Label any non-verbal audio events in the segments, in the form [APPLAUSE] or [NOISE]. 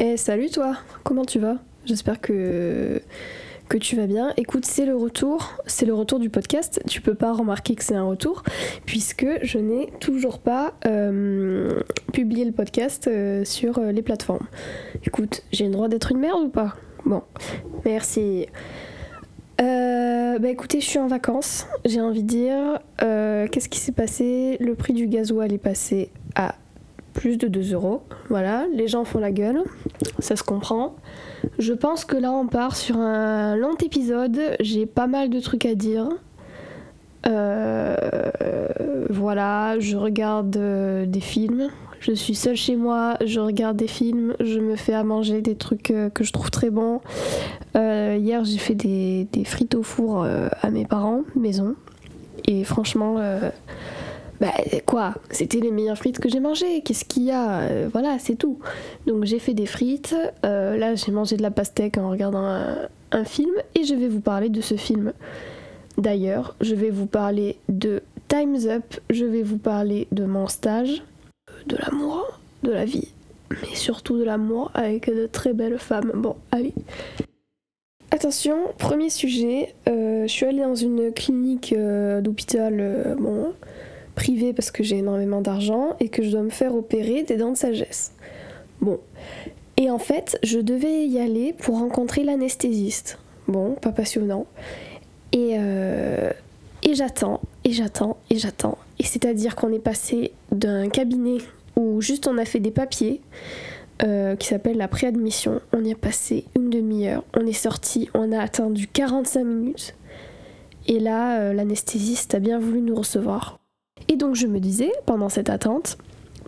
Eh salut toi, comment tu vas? J'espère que que tu vas bien. Écoute, c'est le retour, c'est le retour du podcast. Tu peux pas remarquer que c'est un retour puisque je n'ai toujours pas euh, publié le podcast euh, sur euh, les plateformes. Écoute, j'ai le droit d'être une merde ou pas? Bon, merci. bah écoutez, je suis en vacances, j'ai envie de dire. Qu'est-ce qui s'est passé? Le prix du gasoil est passé à plus de 2 euros. Voilà, les gens font la gueule, ça se comprend. Je pense que là on part sur un long épisode, j'ai pas mal de trucs à dire. Euh, voilà, je regarde euh, des films, je suis seule chez moi, je regarde des films, je me fais à manger des trucs euh, que je trouve très bons. hier j'ai fait des, des, frites au four à mes parents, maison. Et franchement, bah quoi, c'était les meilleures frites que j'ai mangées. Qu'est-ce qu'il y a? Euh, Voilà, c'est tout. Donc j'ai fait des frites. Euh, là, j'ai mangé de la pastèque en regardant un, film et je vais vous parler de ce film. D'ailleurs, je vais vous parler de Time's Up. Je vais vous parler de mon stage, de l'amour, de la vie, mais surtout de l'amour avec de très belles femmes. Bon, allez. Attention, premier sujet. Euh, je suis allée dans une clinique d'hôpital. bon privé parce que j'ai énormément d'argent et que je dois me faire opérer des dents de sagesse. Bon. Et en fait, je devais y aller pour rencontrer l'anesthésiste. Bon, pas passionnant. Et, euh, et j'attends, et j'attends, et j'attends. Et c'est-à-dire qu'on est passé d'un cabinet où juste on a fait des papiers, euh, qui s'appelle la préadmission. On y a passé une demi-heure. On est sorti, on a attendu 45 minutes. Et là, euh, l'anesthésiste a bien voulu nous recevoir. Et donc je me disais, pendant cette attente,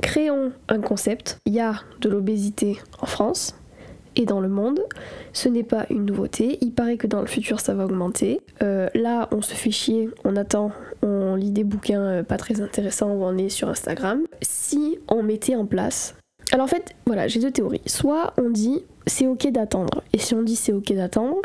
créons un concept. Il y a de l'obésité en France et dans le monde. Ce n'est pas une nouveauté. Il paraît que dans le futur ça va augmenter. Euh, là, on se fait chier, on attend, on lit des bouquins euh, pas très intéressants où on est sur Instagram. Si on mettait en place alors en fait, voilà, j'ai deux théories. Soit on dit c'est ok d'attendre. Et si on dit c'est ok d'attendre,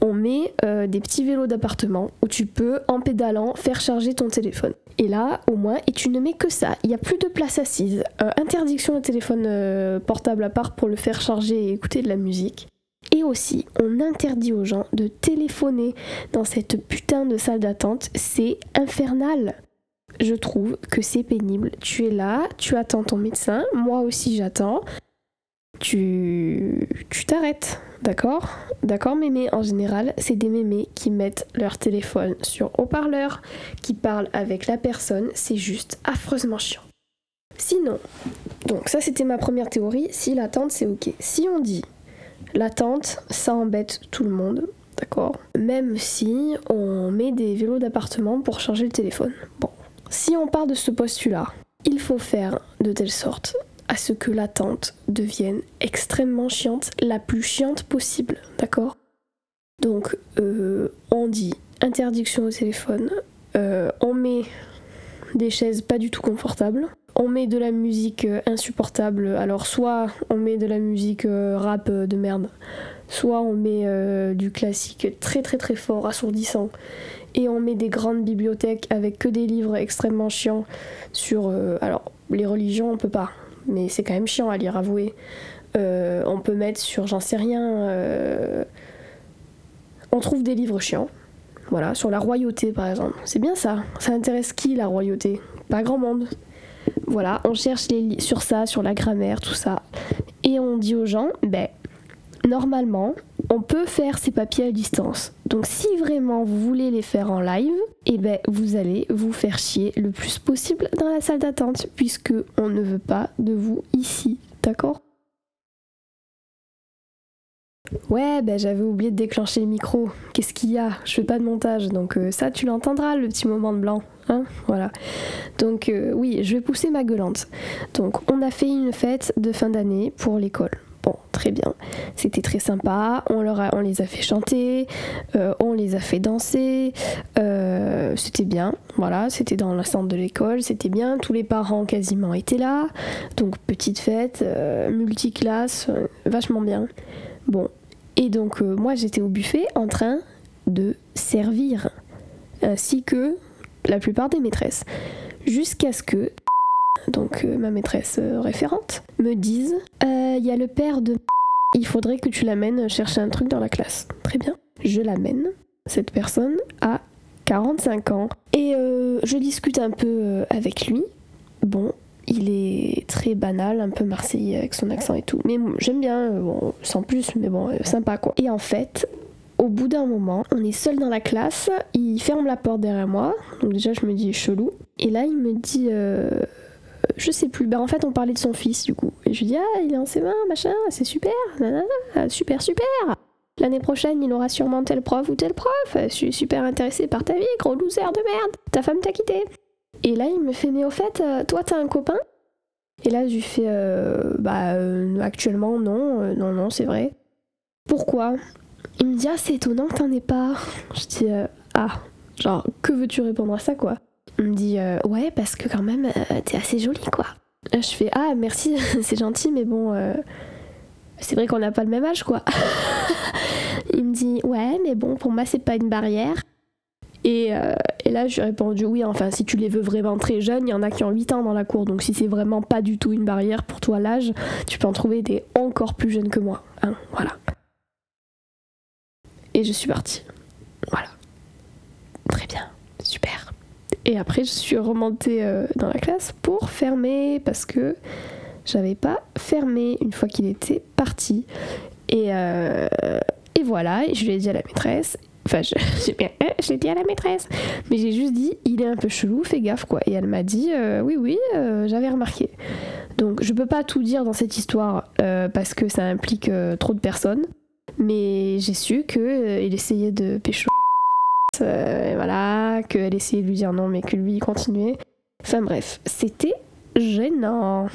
on met euh, des petits vélos d'appartement où tu peux, en pédalant, faire charger ton téléphone. Et là, au moins, et tu ne mets que ça. Il n'y a plus de place assise. Euh, interdiction de téléphone euh, portable à part pour le faire charger et écouter de la musique. Et aussi, on interdit aux gens de téléphoner dans cette putain de salle d'attente. C'est infernal je trouve que c'est pénible. Tu es là, tu attends ton médecin, moi aussi j'attends. Tu tu t'arrêtes, d'accord? D'accord mémé? En général, c'est des mémés qui mettent leur téléphone sur haut-parleur, qui parlent avec la personne, c'est juste affreusement chiant. Sinon, donc ça c'était ma première théorie, si l'attente c'est ok. Si on dit l'attente, ça embête tout le monde, d'accord? Même si on met des vélos d'appartement pour charger le téléphone. Si on part de ce postulat, il faut faire de telle sorte à ce que l'attente devienne extrêmement chiante, la plus chiante possible, d'accord? Donc, euh, on dit interdiction au téléphone, euh, on met des chaises pas du tout confortables, on met de la musique euh, insupportable, alors soit on met de la musique rap de merde, soit on met du classique très très très fort, assourdissant, et on met des grandes bibliothèques avec que des livres extrêmement chiants sur... Euh, alors, les religions, on peut pas, mais c'est quand même chiant à lire, avouez. Euh, on peut mettre sur, j'en sais rien... Euh, on trouve des livres chiants. Voilà, sur la royauté par exemple. C'est bien ça. Ça intéresse qui la royauté? Pas grand monde. Voilà, on cherche les sur ça, sur la grammaire, tout ça. Et on dit aux gens, ben, normalement, on peut faire ces papiers à distance. Donc si vraiment vous voulez les faire en live, eh ben vous allez vous faire chier le plus possible dans la salle d'attente puisque on ne veut pas de vous ici, d'accord? Ouais, ben j'avais oublié de déclencher le micro. Qu'est-ce qu'il y a? Je fais pas de montage, donc euh, ça tu l'entendras le petit moment de blanc, hein Voilà. Donc euh, oui, je vais pousser ma gueulante. Donc on a fait une fête de fin d'année pour l'école. Bon, très bien. C'était très sympa. On, leur on les a fait chanter, euh, on les a fait danser. Euh, c'était bien. Voilà, c'était dans la centre de l'école. C'était bien. Tous les parents quasiment étaient là. Donc, petite fête, euh, multiclasse, vachement bien. Bon. Et donc, moi, j'étais au buffet en train de servir. Ainsi que la plupart des maîtresses. Jusqu'à ce que donc ma maîtresse référente, me dise il y a le père de il faudrait que tu l'amènes chercher un truc dans la classe. Très bien. Je l'amène. Cette personne a 45 ans. Et euh, je discute un peu euh, avec lui. Bon, il est très banal, un peu marseillais avec son accent et tout. Mais j'aime bien, euh, bon, sans plus, mais bon, sympa quoi. Et en fait, au bout d'un moment, on est seul dans la classe, il ferme la porte derrière moi, donc déjà je me dis chelou. Et là il me dit, je sais plus, ben en fait on parlait de son fils du coup. Et je lui dis, ah il est en C20, machin, c'est super, super, super. L'année prochaine, il aura sûrement tel prof ou tel prof. Je suis super intéressée par ta vie, gros loser de merde. Ta femme t'a quitté. Et là, il me fait, mais au fait, euh, toi, t'as un copain? Et là, je lui fais, euh, bah, euh, actuellement, non, non, non, c'est vrai. Pourquoi? Il me dit, ah, c'est étonnant que t'en aies pas. Je dis, ah, genre, que veux-tu répondre à ça, quoi? Il me dit, ouais, parce que quand même, t'es assez jolie, quoi. Là, je fais, ah, merci, [LAUGHS] c'est gentil, mais bon c'est vrai qu'on n'a pas le même âge, quoi. [LAUGHS] il me dit, ouais, mais bon, pour moi, c'est pas une barrière. Et, euh, et là, je lui ai répondu, oui, enfin, si tu les veux vraiment très jeunes, il y en a qui ont 8 ans dans la cour, donc si c'est vraiment pas du tout une barrière pour toi l'âge, tu peux en trouver des encore plus jeunes que moi. Hein, voilà. Et je suis partie. Voilà. Et après, je suis remontée euh, dans la classe pour fermer parce que j'avais pas fermé une fois qu'il était parti. Et, euh, et voilà, je lui ai dit à la maîtresse. Enfin, je, [LAUGHS] l'ai dit à la maîtresse. Mais j'ai juste dit, il est un peu chelou, fais gaffe quoi. Et elle m'a dit, euh, oui, oui, j'avais remarqué. Donc je peux pas tout dire dans cette histoire parce que ça implique trop de personnes. Mais j'ai su qu'il essayait de pécho. Et voilà, qu'elle essayait de lui dire non, mais que lui continuait. Enfin bref, c'était gênant.